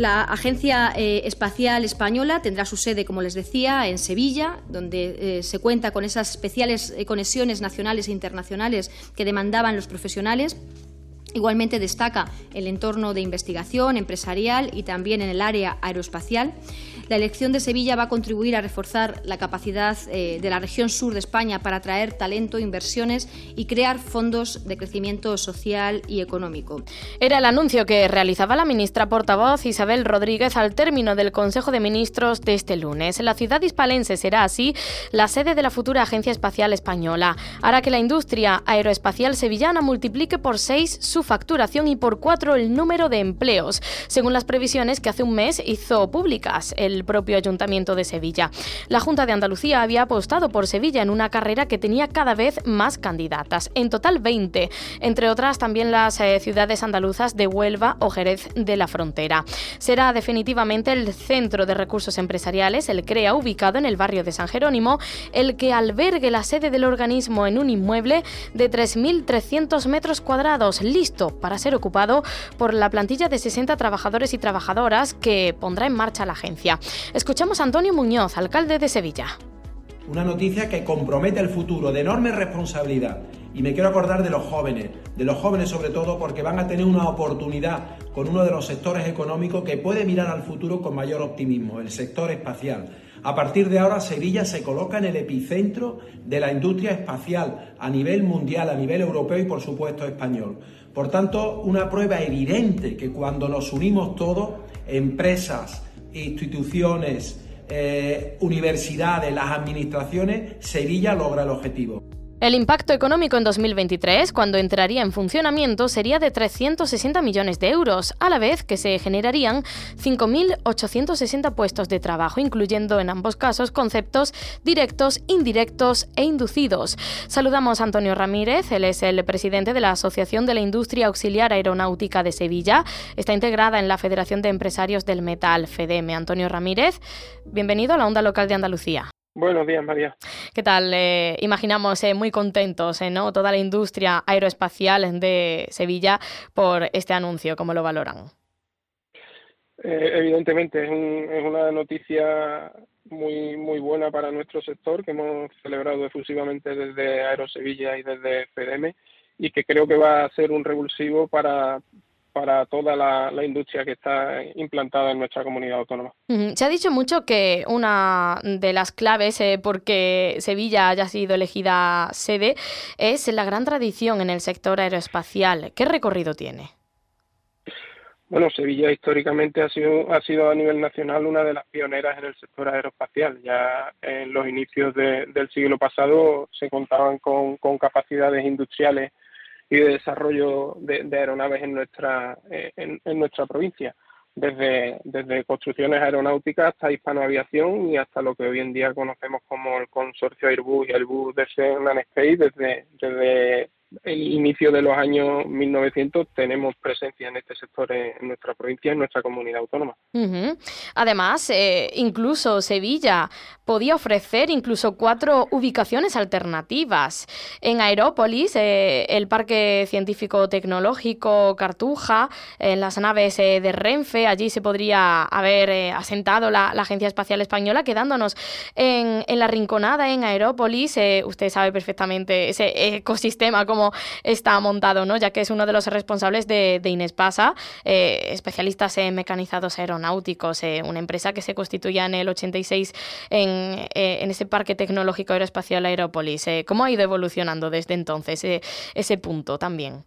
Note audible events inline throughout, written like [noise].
La Agencia eh, Espacial Española tendrá su sede, como les decía, en Sevilla, donde eh, se cuenta con esas especiales eh, conexiones nacionales e internacionales que demandaban los profesionales. Igualmente destaca el entorno de investigación empresarial y también en el área aeroespacial. La elección de Sevilla va a contribuir a reforzar la capacidad eh, de la región sur de España para atraer talento, inversiones y crear fondos de crecimiento social y económico. Era el anuncio que realizaba la ministra portavoz Isabel Rodríguez al término del Consejo de Ministros de este lunes. La ciudad hispalense será así la sede de la futura Agencia Espacial Española. Hará que la industria aeroespacial sevillana multiplique por seis su facturación y por cuatro el número de empleos, según las previsiones que hace un mes hizo públicas el propio Ayuntamiento de Sevilla. La Junta de Andalucía había apostado por Sevilla en una carrera que tenía cada vez más candidatas, en total 20, entre otras también las eh, ciudades andaluzas de Huelva o Jerez de la Frontera. Será definitivamente el Centro de Recursos Empresariales, el CREA, ubicado en el barrio de San Jerónimo, el que albergue la sede del organismo en un inmueble de 3.300 metros cuadrados, listo para ser ocupado por la plantilla de 60 trabajadores y trabajadoras que pondrá en marcha la agencia. Escuchamos a Antonio Muñoz, alcalde de Sevilla. Una noticia que compromete el futuro de enorme responsabilidad. Y me quiero acordar de los jóvenes, de los jóvenes sobre todo porque van a tener una oportunidad con uno de los sectores económicos que puede mirar al futuro con mayor optimismo, el sector espacial. A partir de ahora Sevilla se coloca en el epicentro de la industria espacial a nivel mundial, a nivel europeo y por supuesto español. Por tanto, una prueba evidente que cuando nos unimos todos, empresas, instituciones, eh, universidades, las administraciones, Sevilla logra el objetivo. El impacto económico en 2023, cuando entraría en funcionamiento, sería de 360 millones de euros, a la vez que se generarían 5.860 puestos de trabajo, incluyendo en ambos casos conceptos directos, indirectos e inducidos. Saludamos a Antonio Ramírez, él es el presidente de la Asociación de la Industria Auxiliar Aeronáutica de Sevilla. Está integrada en la Federación de Empresarios del Metal, FEDEME. Antonio Ramírez, bienvenido a la Onda Local de Andalucía. Buenos días, María. ¿Qué tal? Eh, imaginamos eh, muy contentos, eh, ¿no? Toda la industria aeroespacial de Sevilla por este anuncio. ¿Cómo lo valoran? evidentemente, es, una noticia muy, muy buena para nuestro sector que hemos celebrado efusivamente desde Aerosevilla y desde FEDEME y que creo que va a ser un revulsivo para, para toda la, industria que está implantada en nuestra comunidad autónoma. Se ha dicho mucho que una de las claves eh, porque Sevilla haya sido elegida sede es la gran tradición en el sector aeroespacial. ¿Qué recorrido tiene? Bueno, Sevilla históricamente ha sido, ha sido a nivel nacional una de las pioneras en el sector aeroespacial. Ya en los inicios del siglo pasado se contaban con capacidades industriales y de desarrollo de, aeronaves en nuestra, eh, en, nuestra provincia, desde, desde construcciones aeronáuticas hasta hispanoaviación y hasta lo que hoy en día conocemos como el consorcio Airbus y Airbus DC Space, desde, desde el inicio de los años 1900 tenemos presencia en este sector en, nuestra provincia, en nuestra comunidad autónoma. Además, eh, incluso Sevilla podía ofrecer incluso cuatro ubicaciones alternativas. En Aerópolis, eh, el Parque Científico Tecnológico Cartuja, en las naves eh, de Renfe, allí se podría haber asentado la, Agencia Espacial Española, quedándonos en, en la Rinconada, en Aerópolis. usted sabe perfectamente ese ecosistema como está montado, ¿no? ya que es uno de los responsables de, Inespasa, eh, especialistas en mecanizados aeronáuticos, eh, una empresa que se constituía en el 86 en, eh, en ese parque tecnológico aeroespacial Aerópolis. ¿Cómo ha ido evolucionando desde entonces ese punto también?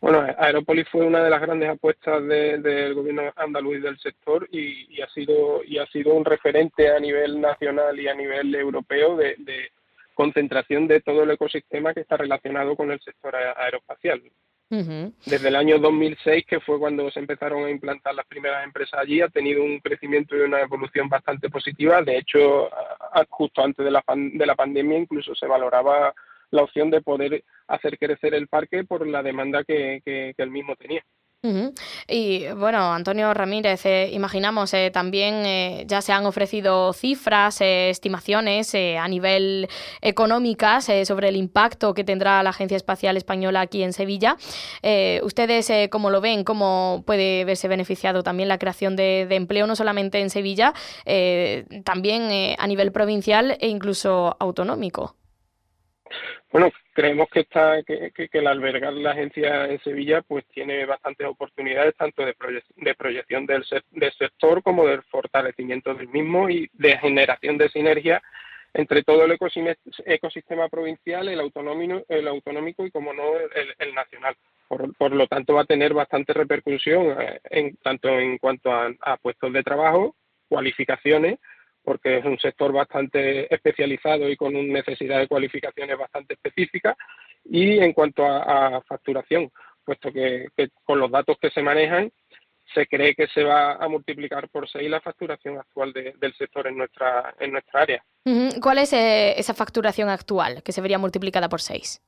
Bueno, Aerópolis fue una de las grandes apuestas del gobierno andaluz del sector y, ha sido y ha sido un referente a nivel nacional y a nivel europeo de, concentración de todo el ecosistema que está relacionado con el sector aeroespacial. Desde el año 2006, que fue cuando se empezaron a implantar las primeras empresas allí, ha tenido un crecimiento y una evolución bastante positiva. De hecho, justo antes de la, de la pandemia incluso se valoraba la opción de poder hacer crecer el parque por la demanda que, que, que el mismo tenía. Y bueno, Antonio Ramírez, eh, imaginamos eh, también eh, ya se han ofrecido cifras, estimaciones a nivel económicas sobre el impacto que tendrá la Agencia Espacial Española aquí en Sevilla. ¿Ustedes cómo lo ven? ¿Cómo puede verse beneficiado también la creación de, de empleo, no solamente en Sevilla, también a nivel provincial e incluso autonómico? Bueno, creemos que, está, que, que, el albergar la agencia en Sevilla pues tiene bastantes oportunidades tanto de, de proyección del, sector como del fortalecimiento del mismo y de generación de sinergia entre todo el ecosistema provincial, el autonómico, el autonómico y, como no, el, nacional. Por, por, lo tanto, va a tener bastante repercusión eh, en, tanto en cuanto a puestos de trabajo, cualificaciones, porque es un sector bastante especializado y con una necesidad de cualificaciones bastante específicas. Y en cuanto a, facturación, puesto que, con los datos que se manejan, se cree que se va a multiplicar por seis la facturación actual del sector en nuestra, en nuestra área. ¿Cuál es eh, esa facturación actual que se vería multiplicada por seis?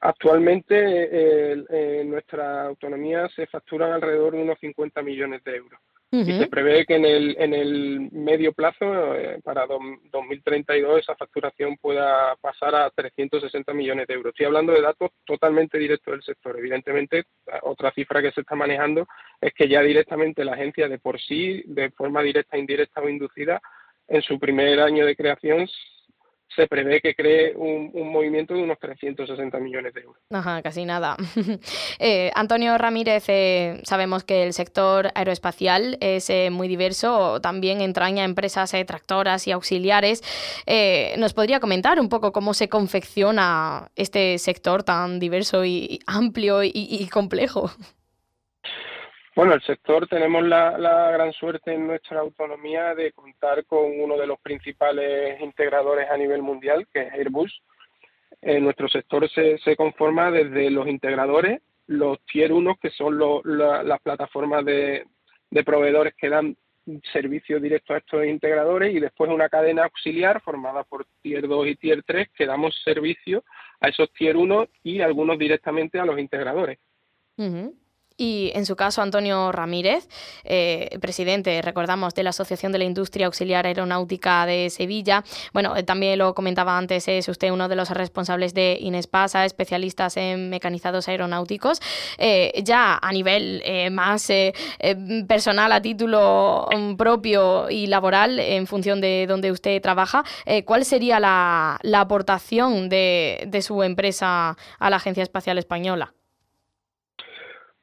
Actualmente eh, en nuestra autonomía se facturan alrededor de unos 50 millones de euros. Y se prevé que en el, en el medio plazo, eh, para 2032, esa facturación pueda pasar a 360 millones de euros. Estoy hablando de datos totalmente directos del sector. Evidentemente, otra cifra que se está manejando es que ya directamente la agencia de por sí, de forma directa, indirecta o inducida, en su primer año de creación se prevé que cree un, movimiento de unos 360 millones de euros. Ajá, casi nada. [laughs] Eh, Antonio Ramírez, eh, sabemos que el sector aeroespacial es eh, muy diverso, también entraña empresas tractoras y auxiliares. ¿Nos podría comentar un poco cómo se confecciona este sector tan diverso y amplio y complejo? [laughs] Bueno, el sector tenemos la, gran suerte en nuestra autonomía de contar con uno de los principales integradores a nivel mundial, que es Airbus. Eh, nuestro sector se, se, conforma desde los integradores, los Tier 1, que son las plataformas de, proveedores que dan servicio directo a estos integradores, y después una cadena auxiliar formada por Tier 2 y Tier 3, que damos servicio a esos Tier 1 y algunos directamente a los integradores. Y en su caso, Antonio Ramírez, eh, presidente, recordamos, de la Asociación de la Industria Auxiliar Aeronáutica de Sevilla. Bueno, eh, también lo comentaba antes, es usted uno de los responsables de Inespasa, especialistas en mecanizados aeronáuticos. Eh, ya a nivel más personal, a título mm, propio y laboral, en función de donde usted trabaja, ¿cuál sería la, aportación de su empresa a la Agencia Espacial Española?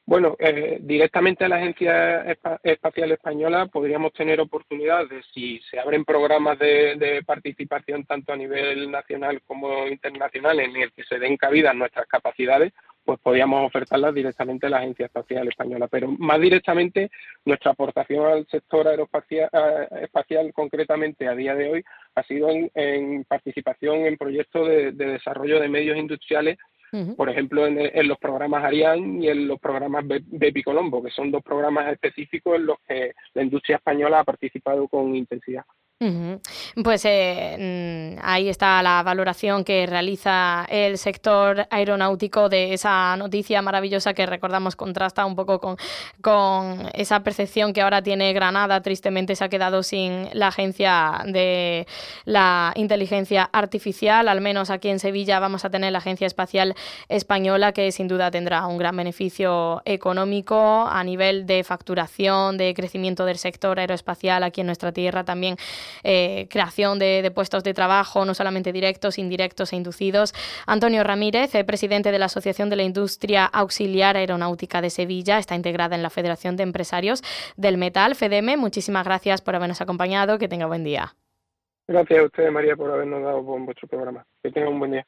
Bueno, eh, directamente a la Agencia Espacial Española podríamos tener oportunidades si se abren programas de, participación tanto a nivel nacional como internacional en el que se den cabida nuestras capacidades, pues podríamos ofertarlas directamente a la Agencia Espacial Española. Pero más directamente, nuestra aportación al sector aeroespacial espacial, concretamente a día de hoy, ha sido en, participación en proyectos de desarrollo de medios industriales por ejemplo, en, los programas Ariane y en los programas Bepi Colombo, que son dos programas específicos en los que la industria española ha participado con intensidad. Pues eh, mm, ahí está la valoración que realiza el sector aeronáutico de esa noticia maravillosa que recordamos contrasta un poco con, con esa percepción que ahora tiene Granada. Tristemente se ha quedado sin la agencia de la inteligencia artificial. Al menos aquí en Sevilla vamos a tener la Agencia Espacial Española que sin duda tendrá un gran beneficio económico a nivel de facturación, de crecimiento del sector aeroespacial aquí en nuestra tierra también eh, creación de, puestos de trabajo, no solamente directos, indirectos e inducidos. Antonio Ramírez, eh, presidente de la Asociación de la Industria Auxiliar Aeronáutica de Sevilla, está integrada en la Federación de Empresarios del Metal, FEDEME. Muchísimas gracias por habernos acompañado. Que tenga buen día. Gracias a usted, María, por habernos dado por vuestro programa. Que tenga un buen día.